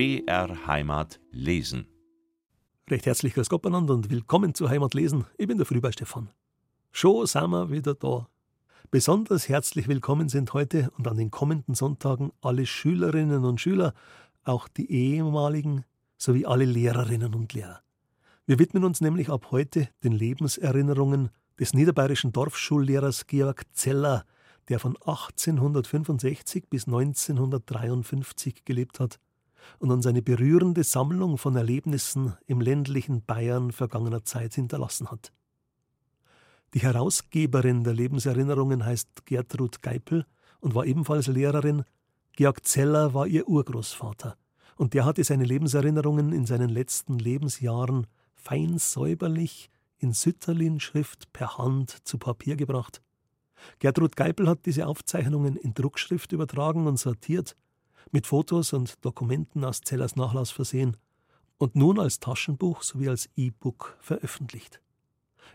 BR Heimat lesen. Recht herzlich grüß Gott und willkommen zu Heimat lesen. Ich bin der Frühbei Stefan. Schon sind wir wieder da. Besonders herzlich willkommen sind heute und an den kommenden Sonntagen alle Schülerinnen und Schüler, auch die ehemaligen sowie alle Lehrerinnen und Lehrer. Wir widmen uns nämlich ab heute den Lebenserinnerungen des niederbayerischen Dorfschullehrers Georg Zeller, der von 1865 bis 1953 gelebt hat und uns eine berührende Sammlung von Erlebnissen im ländlichen Bayern vergangener Zeit hinterlassen hat. Die Herausgeberin der Lebenserinnerungen heißt Gertrud Geipel und war ebenfalls Lehrerin. Georg Zeller war ihr Urgroßvater und der hatte seine Lebenserinnerungen in seinen letzten Lebensjahren fein säuberlich in Sütterlin-Schrift per Hand zu Papier gebracht Gertrud Geipel hat diese Aufzeichnungen in Druckschrift übertragen und sortiert, mit Fotos und Dokumenten aus Zellers Nachlass versehen und nun als Taschenbuch sowie als E-Book veröffentlicht.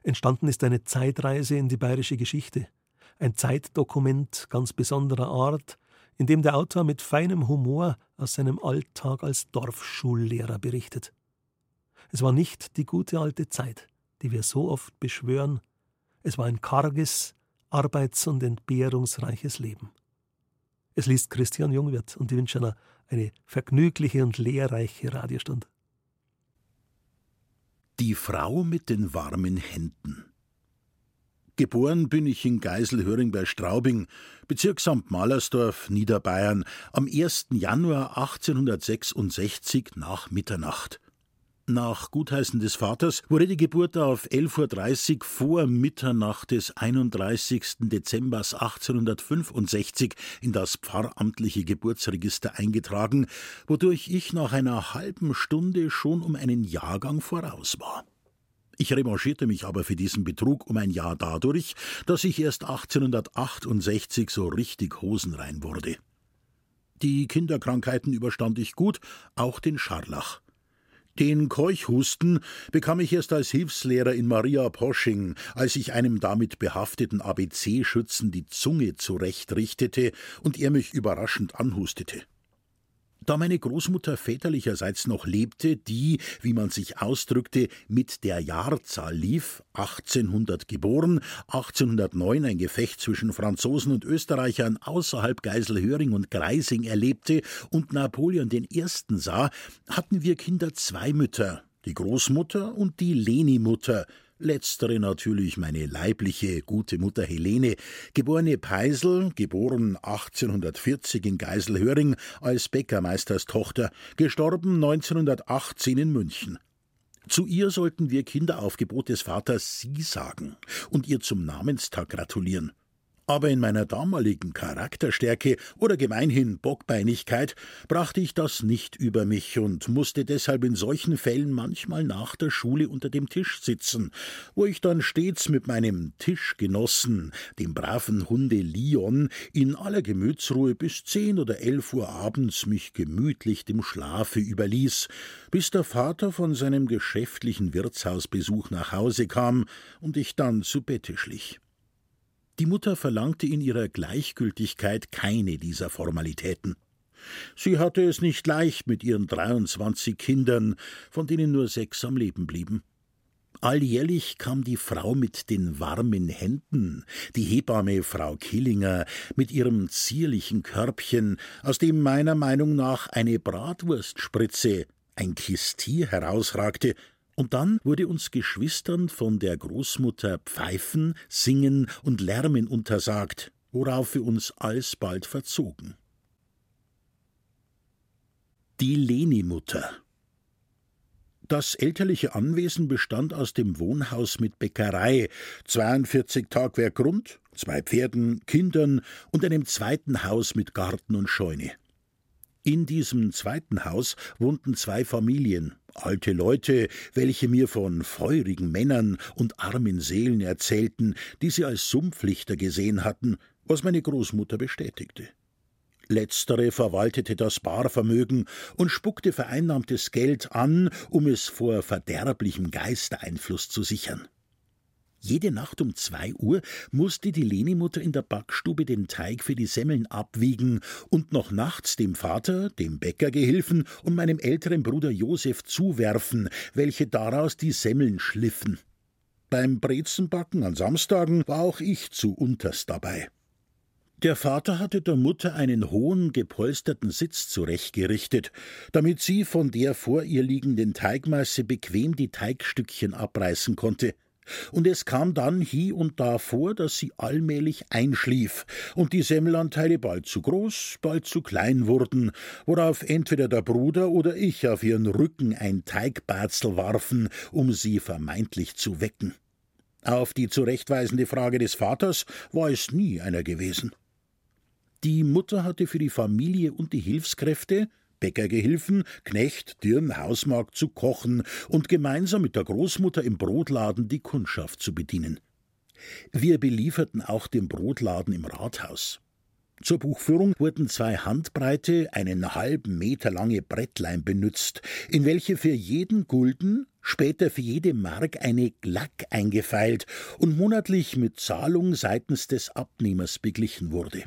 Entstanden ist eine Zeitreise in die bayerische Geschichte, ein Zeitdokument ganz besonderer Art, in dem der Autor mit feinem Humor aus seinem Alltag als Dorfschullehrer berichtet. Es war nicht die gute alte Zeit, die wir so oft beschwören, es war ein karges, arbeits- und entbehrungsreiches Leben. Es liest Christian Jungwirth und ich wünsche Ihnen eine vergnügliche und lehrreiche Radiostunde. Die Frau mit den warmen Händen. Geboren bin ich in Geiselhöring bei Straubing, Bezirksamt Malersdorf, Niederbayern, am 1. Januar 1866 nach Mitternacht. Nach Gutheißen des Vaters wurde die Geburt auf 11.30 Uhr vor Mitternacht des 31. Dezember 1865 in das pfarramtliche Geburtsregister eingetragen, wodurch ich nach einer halben Stunde schon um einen Jahrgang voraus war. Ich revanchierte mich aber für diesen Betrug um ein Jahr dadurch, dass ich erst 1868 so richtig hosenrein wurde. Die Kinderkrankheiten überstand ich gut, auch den Scharlach. Den Keuchhusten bekam ich erst als Hilfslehrer in Maria Posching, als ich einem damit behafteten ABC-Schützen die Zunge zurechtrichtete und er mich überraschend anhustete. Da meine Großmutter väterlicherseits noch lebte, die, wie man sich ausdrückte, mit der Jahrzahl lief, 1800 geboren, 1809 ein Gefecht zwischen Franzosen und Österreichern außerhalb Geiselhöring und Greising erlebte und Napoleon I. sah, hatten wir Kinder zwei Mütter, die Großmutter und die Leni-Mutter, Letztere natürlich meine leibliche gute Mutter Helene, geborene Peisel, geboren 1840 in Geiselhöring als Bäckermeisterstochter, gestorben 1918 in München. Zu ihr sollten wir Kinderaufgebot des Vaters Sie sagen und ihr zum Namenstag gratulieren. Aber in meiner damaligen Charakterstärke oder gemeinhin Bockbeinigkeit brachte ich das nicht über mich und musste deshalb in solchen Fällen manchmal nach der Schule unter dem Tisch sitzen, wo ich dann stets mit meinem Tischgenossen, dem braven Hunde Lion, in aller Gemütsruhe bis zehn oder elf Uhr abends mich gemütlich dem Schlafe überließ, bis der Vater von seinem geschäftlichen Wirtshausbesuch nach Hause kam und ich dann zu Bette schlich. Die Mutter verlangte in ihrer Gleichgültigkeit keine dieser Formalitäten. Sie hatte es nicht leicht mit ihren 23 Kindern, von denen nur sechs am Leben blieben. Alljährlich kam die Frau mit den warmen Händen, die Hebamme Frau Killinger, mit ihrem zierlichen Körbchen, aus dem meiner Meinung nach eine Bratwurstspritze, ein Kistier herausragte, und dann wurde uns Geschwistern von der Großmutter Pfeifen, Singen und Lärmen untersagt, worauf wir uns alsbald verzogen. Die Leni-Mutter das elterliche Anwesen bestand aus dem Wohnhaus mit Bäckerei, 42 Tagwerk Grund, zwei Pferden, Kindern und einem zweiten Haus mit Garten und Scheune. In diesem zweiten Haus wohnten zwei Familien, alte Leute, welche mir von feurigen Männern und armen Seelen erzählten, die sie als Sumpflichter gesehen hatten, was meine Großmutter bestätigte. Letztere verwaltete das Barvermögen und spuckte vereinnahmtes Geld an, um es vor verderblichem Geistereinfluss zu sichern. Jede Nacht um zwei Uhr musste die Leni-Mutter in der Backstube den Teig für die Semmeln abwiegen und noch nachts dem Vater, dem Bäckergehilfen und meinem älteren Bruder Josef zuwerfen, welche daraus die Semmeln schliffen. Beim Brezenbacken an Samstagen war auch ich zu unterst dabei. Der Vater hatte der Mutter einen hohen, gepolsterten Sitz zurechtgerichtet, damit sie von der vor ihr liegenden Teigmasse bequem die Teigstückchen abreißen konnte und es kam dann hie und da vor, dass sie allmählich einschlief und die Semmelanteile bald zu groß, bald zu klein wurden, worauf entweder der Bruder oder ich auf ihren Rücken ein Teigbarzel warfen, um sie vermeintlich zu wecken. Auf die zurechtweisende Frage des Vaters war es nie einer gewesen. Die Mutter hatte für die Familie und die Hilfskräfte Bäckergehilfen, Knecht, Dirn, Hausmagd zu kochen und gemeinsam mit der Großmutter im Brotladen die Kundschaft zu bedienen. Wir belieferten auch den Brotladen im Rathaus. Zur Buchführung wurden zwei Handbreite, einen halben Meter lange Brettlein benützt, in welche für jeden Gulden, später für jede Mark eine Glack eingefeilt und monatlich mit Zahlung seitens des Abnehmers beglichen wurde.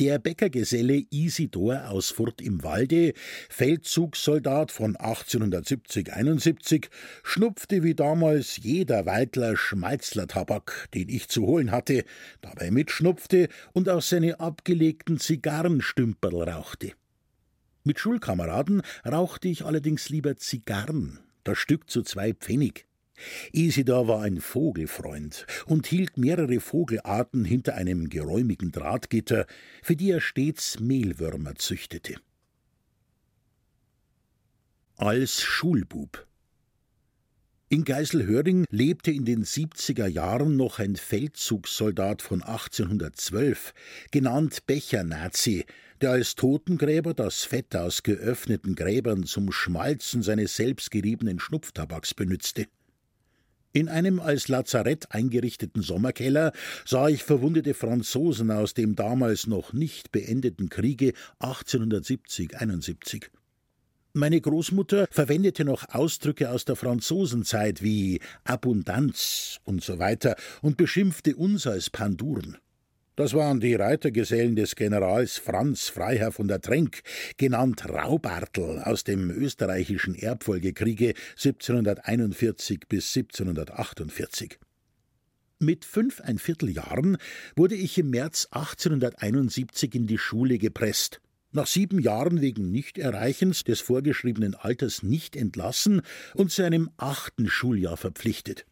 Der Bäckergeselle Isidor aus Furt im Walde, Feldzugssoldat von 1870-71, schnupfte wie damals jeder Weidler Schmalzler-Tabak, den ich zu holen hatte, dabei mitschnupfte und aus seine abgelegten Zigarrenstümperl rauchte. Mit Schulkameraden rauchte ich allerdings lieber Zigarren, das Stück zu zwei Pfennig. Isidor war ein Vogelfreund und hielt mehrere Vogelarten hinter einem geräumigen Drahtgitter, für die er stets Mehlwürmer züchtete. Als Schulbub in Geiselhöring lebte in den 70er Jahren noch ein Feldzugssoldat von 1812, genannt Bechernazi, der als Totengräber das Fett aus geöffneten Gräbern zum Schmalzen seines selbstgeriebenen Schnupftabaks benützte. In einem als Lazarett eingerichteten Sommerkeller sah ich verwundete Franzosen aus dem damals noch nicht beendeten Kriege 1870-71. Meine Großmutter verwendete noch Ausdrücke aus der Franzosenzeit wie Abundanz und so weiter und beschimpfte uns als Panduren. Das waren die Reitergesellen des Generals Franz Freiherr von der Trenk, genannt Raubartel aus dem österreichischen Erbfolgekriege 1741 bis 1748. Mit fünfeinviertel Jahren wurde ich im März 1871 in die Schule gepresst. Nach sieben Jahren wegen Nichterreichens des vorgeschriebenen Alters nicht entlassen und zu einem achten Schuljahr verpflichtet.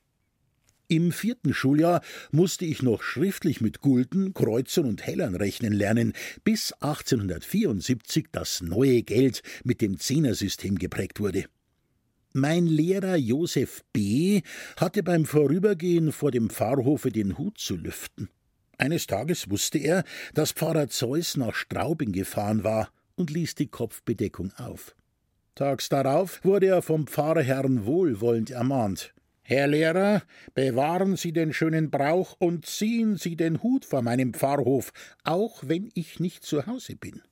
Im vierten Schuljahr musste ich noch schriftlich mit Gulden, Kreuzern und Hellern rechnen lernen, bis 1874 das neue Geld mit dem Zehnersystem geprägt wurde. Mein Lehrer Josef B. hatte beim Vorübergehen vor dem Pfarrhofe den Hut zu lüften. Eines Tages wusste er, dass Pfarrer Zeus nach Straubing gefahren war und ließ die Kopfbedeckung auf. Tags darauf wurde er vom Pfarrherrn wohlwollend ermahnt. Herr Lehrer, bewahren Sie den schönen Brauch und ziehen Sie den Hut vor meinem Pfarrhof, auch wenn ich nicht zu Hause bin.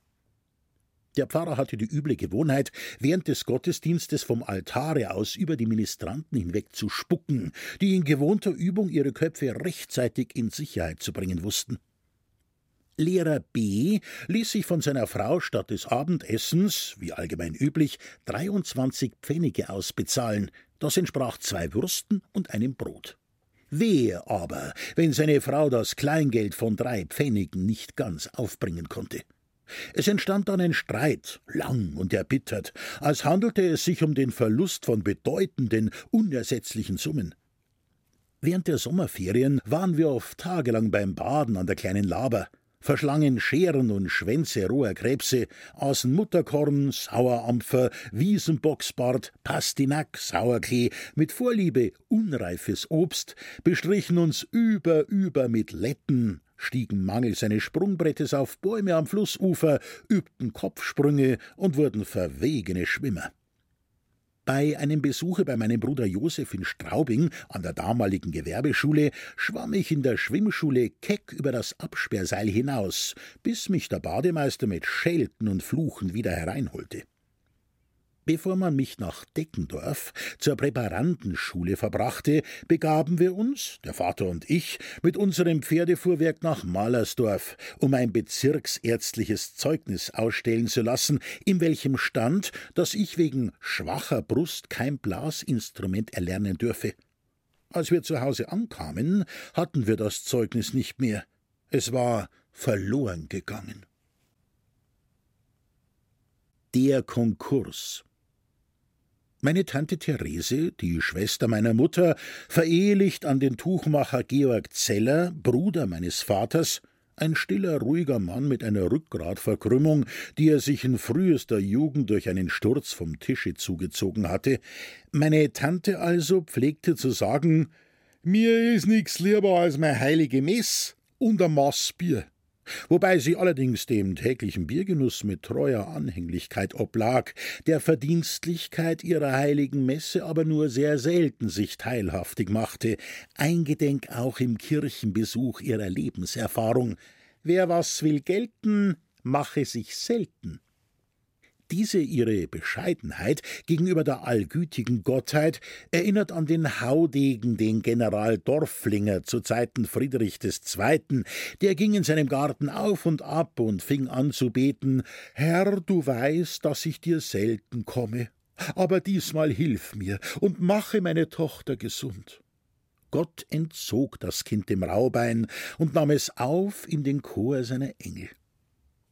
Der Pfarrer hatte die üble Gewohnheit, während des Gottesdienstes vom Altare aus über die Ministranten hinweg zu spucken, die in gewohnter Übung ihre Köpfe rechtzeitig in Sicherheit zu bringen wussten. Lehrer B ließ sich von seiner Frau statt des Abendessens, wie allgemein üblich, 23 Pfennige ausbezahlen, das entsprach zwei Würsten und einem Brot. Wehe aber, wenn seine Frau das Kleingeld von drei Pfennigen nicht ganz aufbringen konnte. Es entstand dann ein Streit, lang und erbittert, als handelte es sich um den Verlust von bedeutenden, unersetzlichen Summen. Während der Sommerferien waren wir oft tagelang beim Baden an der kleinen Laber verschlangen Scheren und Schwänze roher Krebse, aßen Mutterkorn, Sauerampfer, Wiesenboxbart, Pastinack, Sauerklee, mit Vorliebe unreifes Obst, bestrichen uns über über mit Letten, stiegen mangels eines Sprungbrettes auf Bäume am Flussufer, übten Kopfsprünge und wurden verwegene Schwimmer. Bei einem Besuche bei meinem Bruder Josef in Straubing an der damaligen Gewerbeschule schwamm ich in der Schwimmschule keck über das Absperrseil hinaus, bis mich der Bademeister mit Schelten und Fluchen wieder hereinholte. Bevor man mich nach Deckendorf zur Präparandenschule verbrachte, begaben wir uns, der Vater und ich, mit unserem Pferdefuhrwerk nach Malersdorf, um ein bezirksärztliches Zeugnis ausstellen zu lassen, in welchem stand, dass ich wegen schwacher Brust kein Blasinstrument erlernen dürfe. Als wir zu Hause ankamen, hatten wir das Zeugnis nicht mehr. Es war verloren gegangen. Der Konkurs meine Tante Therese, die Schwester meiner Mutter, verehelicht an den Tuchmacher Georg Zeller, Bruder meines Vaters, ein stiller, ruhiger Mann mit einer Rückgratverkrümmung, die er sich in frühester Jugend durch einen Sturz vom Tische zugezogen hatte. Meine Tante also pflegte zu sagen: Mir is nix lieber als mein heilige Mess und ein Maß Bier wobei sie allerdings dem täglichen Biergenuss mit treuer Anhänglichkeit oblag, der Verdienstlichkeit ihrer heiligen Messe aber nur sehr selten sich teilhaftig machte, eingedenk auch im Kirchenbesuch ihrer Lebenserfahrung. Wer was will gelten, mache sich selten. Diese ihre Bescheidenheit gegenüber der allgütigen Gottheit erinnert an den Haudegen, den General Dorflinger zu Zeiten Friedrich II., der ging in seinem Garten auf und ab und fing an zu beten: Herr, du weißt, dass ich dir selten komme, aber diesmal hilf mir und mache meine Tochter gesund. Gott entzog das Kind dem Raubein und nahm es auf in den Chor seiner Engel.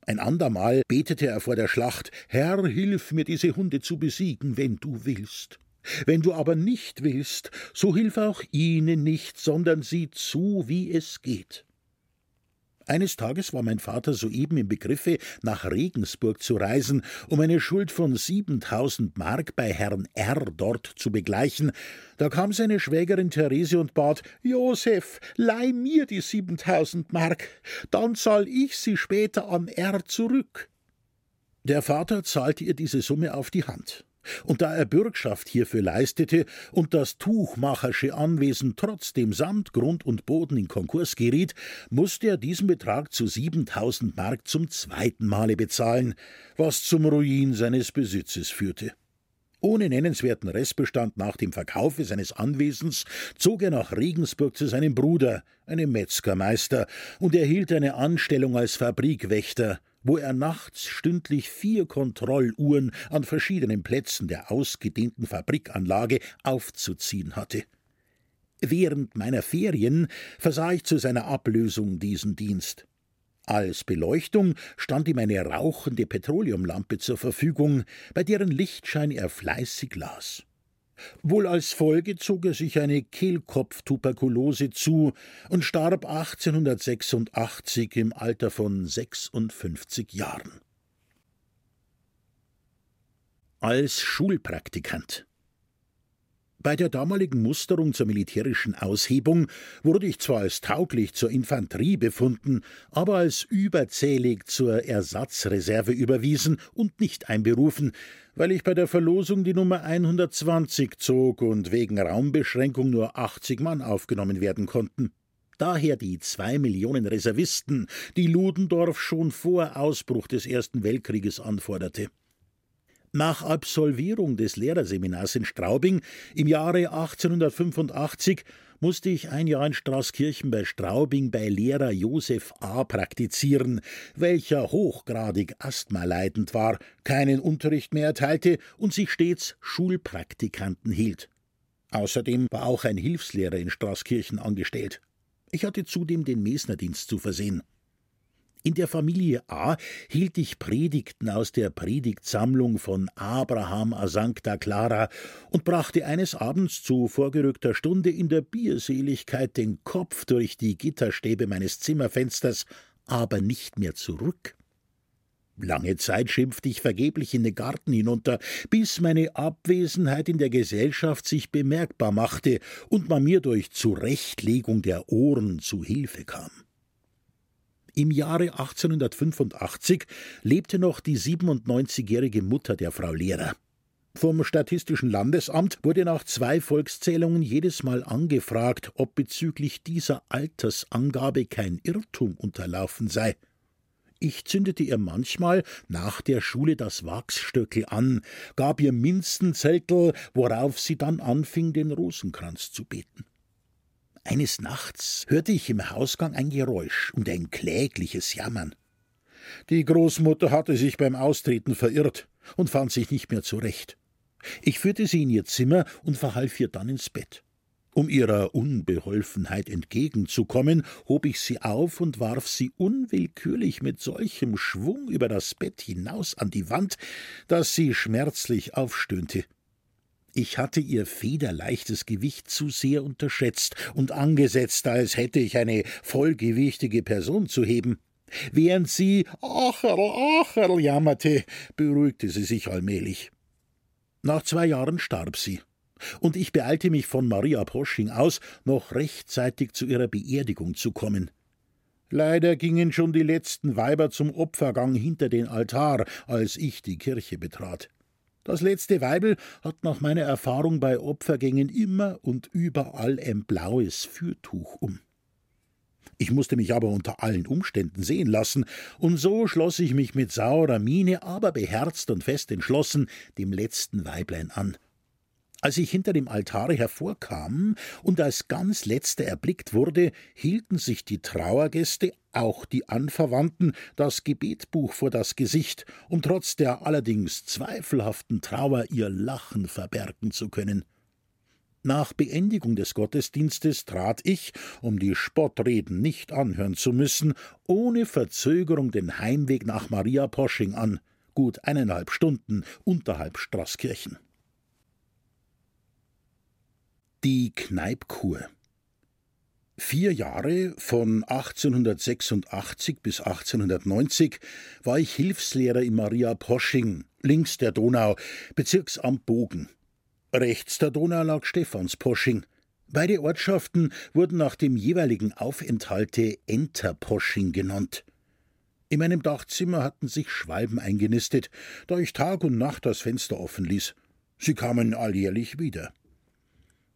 Ein andermal betete er vor der Schlacht Herr, hilf mir, diese Hunde zu besiegen, wenn du willst. Wenn du aber nicht willst, so hilf auch ihnen nicht, sondern sieh zu, wie es geht. Eines Tages war mein Vater soeben im Begriffe, nach Regensburg zu reisen, um eine Schuld von siebentausend Mark bei Herrn R. dort zu begleichen. Da kam seine Schwägerin Therese und bat: Josef, leih mir die siebentausend Mark, dann zahl ich sie später an R. zurück. Der Vater zahlte ihr diese Summe auf die Hand. Und da er Bürgschaft hierfür leistete und das tuchmachersche Anwesen trotzdem samt Grund und Boden in Konkurs geriet, musste er diesen Betrag zu siebentausend Mark zum zweiten Male bezahlen, was zum Ruin seines Besitzes führte. Ohne nennenswerten Restbestand nach dem Verkaufe seines Anwesens zog er nach Regensburg zu seinem Bruder, einem Metzgermeister, und erhielt eine Anstellung als Fabrikwächter, wo er nachts stündlich vier Kontrolluhren an verschiedenen Plätzen der ausgedehnten Fabrikanlage aufzuziehen hatte. Während meiner Ferien versah ich zu seiner Ablösung diesen Dienst. Als Beleuchtung stand ihm eine rauchende Petroleumlampe zur Verfügung, bei deren Lichtschein er fleißig las. Wohl als Folge zog er sich eine Kehlkopftuberkulose zu und starb 1886 im Alter von 56 Jahren. Als Schulpraktikant bei der damaligen Musterung zur militärischen Aushebung wurde ich zwar als tauglich zur Infanterie befunden, aber als überzählig zur Ersatzreserve überwiesen und nicht einberufen, weil ich bei der Verlosung die Nummer 120 zog und wegen Raumbeschränkung nur 80 Mann aufgenommen werden konnten. Daher die zwei Millionen Reservisten, die Ludendorff schon vor Ausbruch des Ersten Weltkrieges anforderte. Nach Absolvierung des Lehrerseminars in Straubing im Jahre 1885 musste ich ein Jahr in Straßkirchen bei Straubing bei Lehrer Josef A. praktizieren, welcher hochgradig asthmaleidend war, keinen Unterricht mehr erteilte und sich stets Schulpraktikanten hielt. Außerdem war auch ein Hilfslehrer in Straßkirchen angestellt. Ich hatte zudem den Mesnerdienst zu versehen. In der Familie A hielt ich Predigten aus der Predigtsammlung von Abraham a Sancta Clara und brachte eines Abends zu vorgerückter Stunde in der Bierseligkeit den Kopf durch die Gitterstäbe meines Zimmerfensters, aber nicht mehr zurück. Lange Zeit schimpfte ich vergeblich in den Garten hinunter, bis meine Abwesenheit in der Gesellschaft sich bemerkbar machte und man mir durch Zurechtlegung der Ohren zu Hilfe kam. Im Jahre 1885 lebte noch die 97-jährige Mutter der Frau Lehrer. Vom Statistischen Landesamt wurde nach zwei Volkszählungen jedes Mal angefragt, ob bezüglich dieser Altersangabe kein Irrtum unterlaufen sei. Ich zündete ihr manchmal nach der Schule das Wachsstöckel an, gab ihr Minzenzettel, worauf sie dann anfing, den Rosenkranz zu beten. Eines Nachts hörte ich im Hausgang ein Geräusch und ein klägliches Jammern. Die Großmutter hatte sich beim Austreten verirrt und fand sich nicht mehr zurecht. Ich führte sie in ihr Zimmer und verhalf ihr dann ins Bett. Um ihrer Unbeholfenheit entgegenzukommen, hob ich sie auf und warf sie unwillkürlich mit solchem Schwung über das Bett hinaus an die Wand, dass sie schmerzlich aufstöhnte. Ich hatte ihr federleichtes Gewicht zu sehr unterschätzt und angesetzt, als hätte ich eine vollgewichtige Person zu heben. Während sie Acherl, Acherl jammerte, beruhigte sie sich allmählich. Nach zwei Jahren starb sie, und ich beeilte mich von Maria Posching aus, noch rechtzeitig zu ihrer Beerdigung zu kommen. Leider gingen schon die letzten Weiber zum Opfergang hinter den Altar, als ich die Kirche betrat. Das letzte Weibel hat nach meiner Erfahrung bei Opfergängen immer und überall ein blaues Fürtuch um. Ich musste mich aber unter allen Umständen sehen lassen, und so schloss ich mich mit saurer Miene, aber beherzt und fest entschlossen, dem letzten Weiblein an. Als ich hinter dem Altare hervorkam und als ganz letzter erblickt wurde, hielten sich die Trauergäste, auch die Anverwandten, das Gebetbuch vor das Gesicht, um trotz der allerdings zweifelhaften Trauer ihr Lachen verbergen zu können. Nach Beendigung des Gottesdienstes trat ich, um die Spottreden nicht anhören zu müssen, ohne Verzögerung den Heimweg nach Maria Posching an, gut eineinhalb Stunden unterhalb Straßkirchen. Die Kneipkur Vier Jahre, von 1886 bis 1890, war ich Hilfslehrer in Maria Posching, links der Donau, Bezirksamt Bogen. Rechts der Donau lag Stephansposching. Beide Ortschaften wurden nach dem jeweiligen Aufenthalte Enterposching genannt. In meinem Dachzimmer hatten sich Schwalben eingenistet, da ich Tag und Nacht das Fenster offen ließ. Sie kamen alljährlich wieder.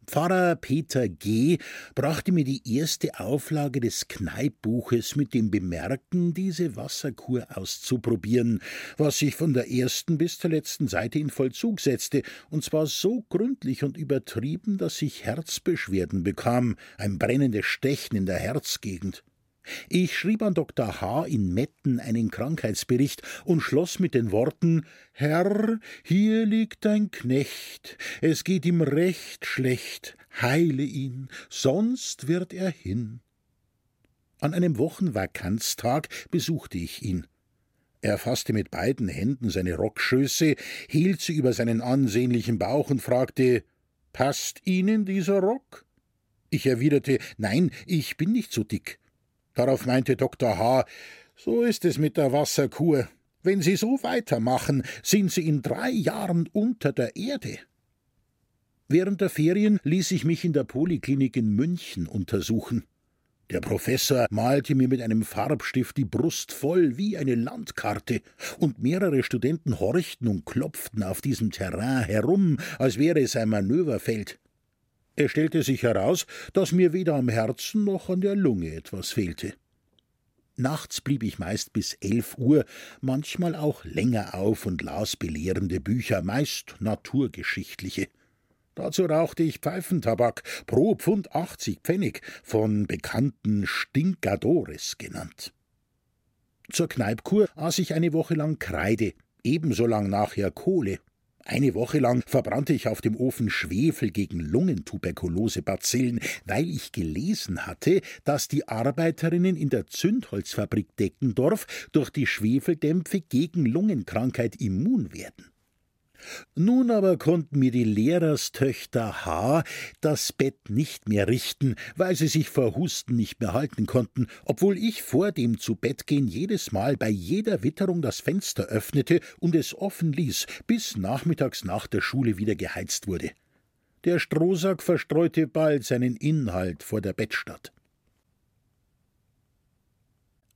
Pfarrer Peter G. brachte mir die erste Auflage des Kneippbuches mit dem Bemerken, diese Wasserkur auszuprobieren, was sich von der ersten bis zur letzten Seite in Vollzug setzte, und zwar so gründlich und übertrieben, dass ich Herzbeschwerden bekam, ein brennendes Stechen in der Herzgegend. Ich schrieb an Dr. H. in Metten einen Krankheitsbericht und schloss mit den Worten Herr, hier liegt ein Knecht, es geht ihm recht schlecht, heile ihn, sonst wird er hin. An einem Wochenvakanztag besuchte ich ihn. Er fasste mit beiden Händen seine Rockschöße, hielt sie über seinen ansehnlichen Bauch und fragte Passt Ihnen dieser Rock? Ich erwiderte Nein, ich bin nicht so dick. Darauf meinte Dr. H. So ist es mit der Wasserkur. Wenn Sie so weitermachen, sind Sie in drei Jahren unter der Erde. Während der Ferien ließ ich mich in der Poliklinik in München untersuchen. Der Professor malte mir mit einem Farbstift die Brust voll wie eine Landkarte, und mehrere Studenten horchten und klopften auf diesem Terrain herum, als wäre es ein Manöverfeld. Es stellte sich heraus, dass mir weder am Herzen noch an der Lunge etwas fehlte. Nachts blieb ich meist bis elf Uhr, manchmal auch länger auf und las belehrende Bücher, meist naturgeschichtliche. Dazu rauchte ich Pfeifentabak, pro Pfund achtzig Pfennig, von bekannten Stinkadores genannt. Zur Kneipkur aß ich eine Woche lang Kreide, ebenso lang nachher Kohle. Eine Woche lang verbrannte ich auf dem Ofen Schwefel gegen Lungentuberkulosebazillen, weil ich gelesen hatte, dass die Arbeiterinnen in der Zündholzfabrik Deckendorf durch die Schwefeldämpfe gegen Lungenkrankheit immun werden. Nun aber konnten mir die Lehrerstöchter H. das Bett nicht mehr richten, weil sie sich vor Husten nicht mehr halten konnten, obwohl ich vor dem Zubettgehen jedes Mal bei jeder Witterung das Fenster öffnete und es offen ließ, bis nachmittags nach der Schule wieder geheizt wurde. Der Strohsack verstreute bald seinen Inhalt vor der Bettstatt.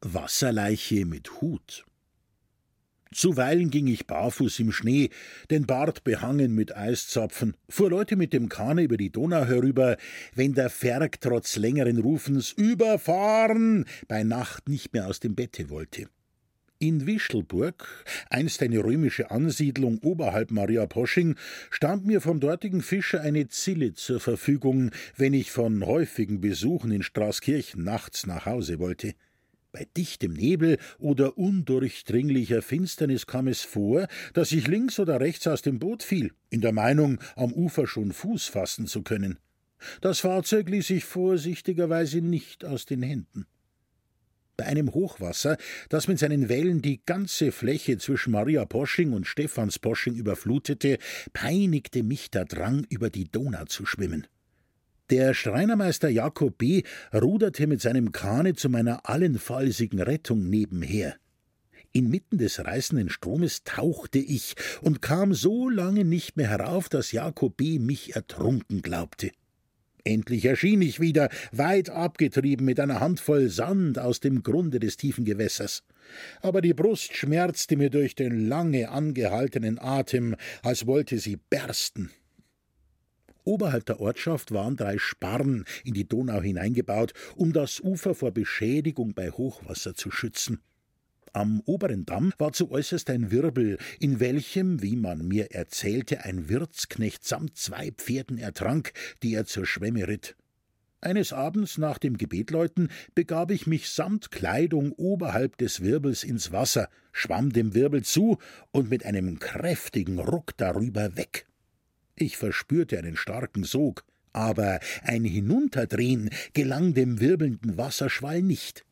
Wasserleiche mit Hut. Zuweilen ging ich barfuß im Schnee, den Bart behangen mit Eiszapfen, fuhr Leute mit dem Kahne über die Donau herüber, wenn der Ferg trotz längeren Rufens überfahren bei Nacht nicht mehr aus dem Bette wollte. In Wischelburg, einst eine römische Ansiedlung oberhalb Maria Posching, stand mir vom dortigen Fischer eine Zille zur Verfügung, wenn ich von häufigen Besuchen in Straßkirchen nachts nach Hause wollte. Bei dichtem Nebel oder undurchdringlicher Finsternis kam es vor, dass ich links oder rechts aus dem Boot fiel, in der Meinung, am Ufer schon Fuß fassen zu können. Das Fahrzeug ließ sich vorsichtigerweise nicht aus den Händen. Bei einem Hochwasser, das mit seinen Wellen die ganze Fläche zwischen Maria Posching und Stephans Posching überflutete, peinigte mich der Drang, über die Donau zu schwimmen. Der Schreinermeister Jakob B. ruderte mit seinem Kahne zu meiner allenfallsigen Rettung nebenher. Inmitten des reißenden Stromes tauchte ich und kam so lange nicht mehr herauf, dass Jakob B. mich ertrunken glaubte. Endlich erschien ich wieder, weit abgetrieben mit einer Handvoll Sand aus dem Grunde des tiefen Gewässers. Aber die Brust schmerzte mir durch den lange angehaltenen Atem, als wollte sie bersten. Oberhalb der Ortschaft waren drei Sparren in die Donau hineingebaut, um das Ufer vor Beschädigung bei Hochwasser zu schützen. Am oberen Damm war zuäußerst ein Wirbel, in welchem, wie man mir erzählte, ein Wirtsknecht samt zwei Pferden ertrank, die er zur Schwemme ritt. Eines Abends nach dem Gebetläuten begab ich mich samt Kleidung oberhalb des Wirbels ins Wasser, schwamm dem Wirbel zu und mit einem kräftigen Ruck darüber weg. Ich verspürte einen starken Sog, aber ein Hinunterdrehen gelang dem wirbelnden Wasserschwall nicht.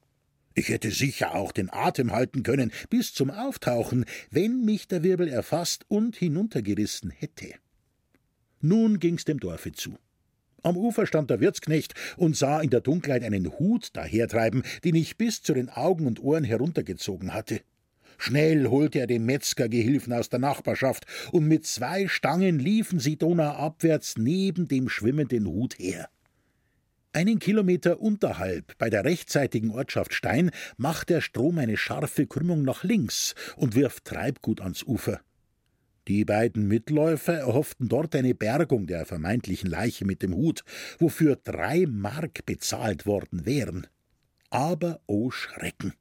Ich hätte sicher auch den Atem halten können bis zum Auftauchen, wenn mich der Wirbel erfasst und hinuntergerissen hätte. Nun ging's dem Dorfe zu. Am Ufer stand der Wirtsknecht und sah in der Dunkelheit einen Hut dahertreiben, den ich bis zu den Augen und Ohren heruntergezogen hatte. Schnell holte er den Metzgergehilfen aus der Nachbarschaft, und mit zwei Stangen liefen sie donauabwärts neben dem schwimmenden Hut her. Einen Kilometer unterhalb, bei der rechtsseitigen Ortschaft Stein, macht der Strom eine scharfe Krümmung nach links und wirft Treibgut ans Ufer. Die beiden Mitläufer erhofften dort eine Bergung der vermeintlichen Leiche mit dem Hut, wofür drei Mark bezahlt worden wären. Aber o oh Schrecken!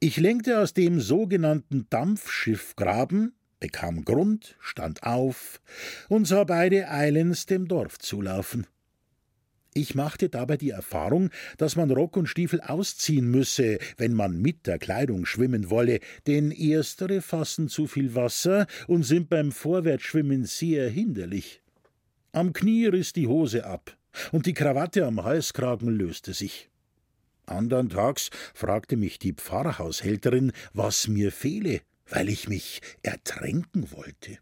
Ich lenkte aus dem sogenannten Dampfschiffgraben, bekam Grund, stand auf und sah beide eilends dem Dorf zulaufen. Ich machte dabei die Erfahrung, dass man Rock und Stiefel ausziehen müsse, wenn man mit der Kleidung schwimmen wolle, denn erstere fassen zu viel Wasser und sind beim Vorwärtsschwimmen sehr hinderlich. Am Knie riss die Hose ab, und die Krawatte am Halskragen löste sich. Andern Tags fragte mich die Pfarrhaushälterin, was mir fehle, weil ich mich ertränken wollte.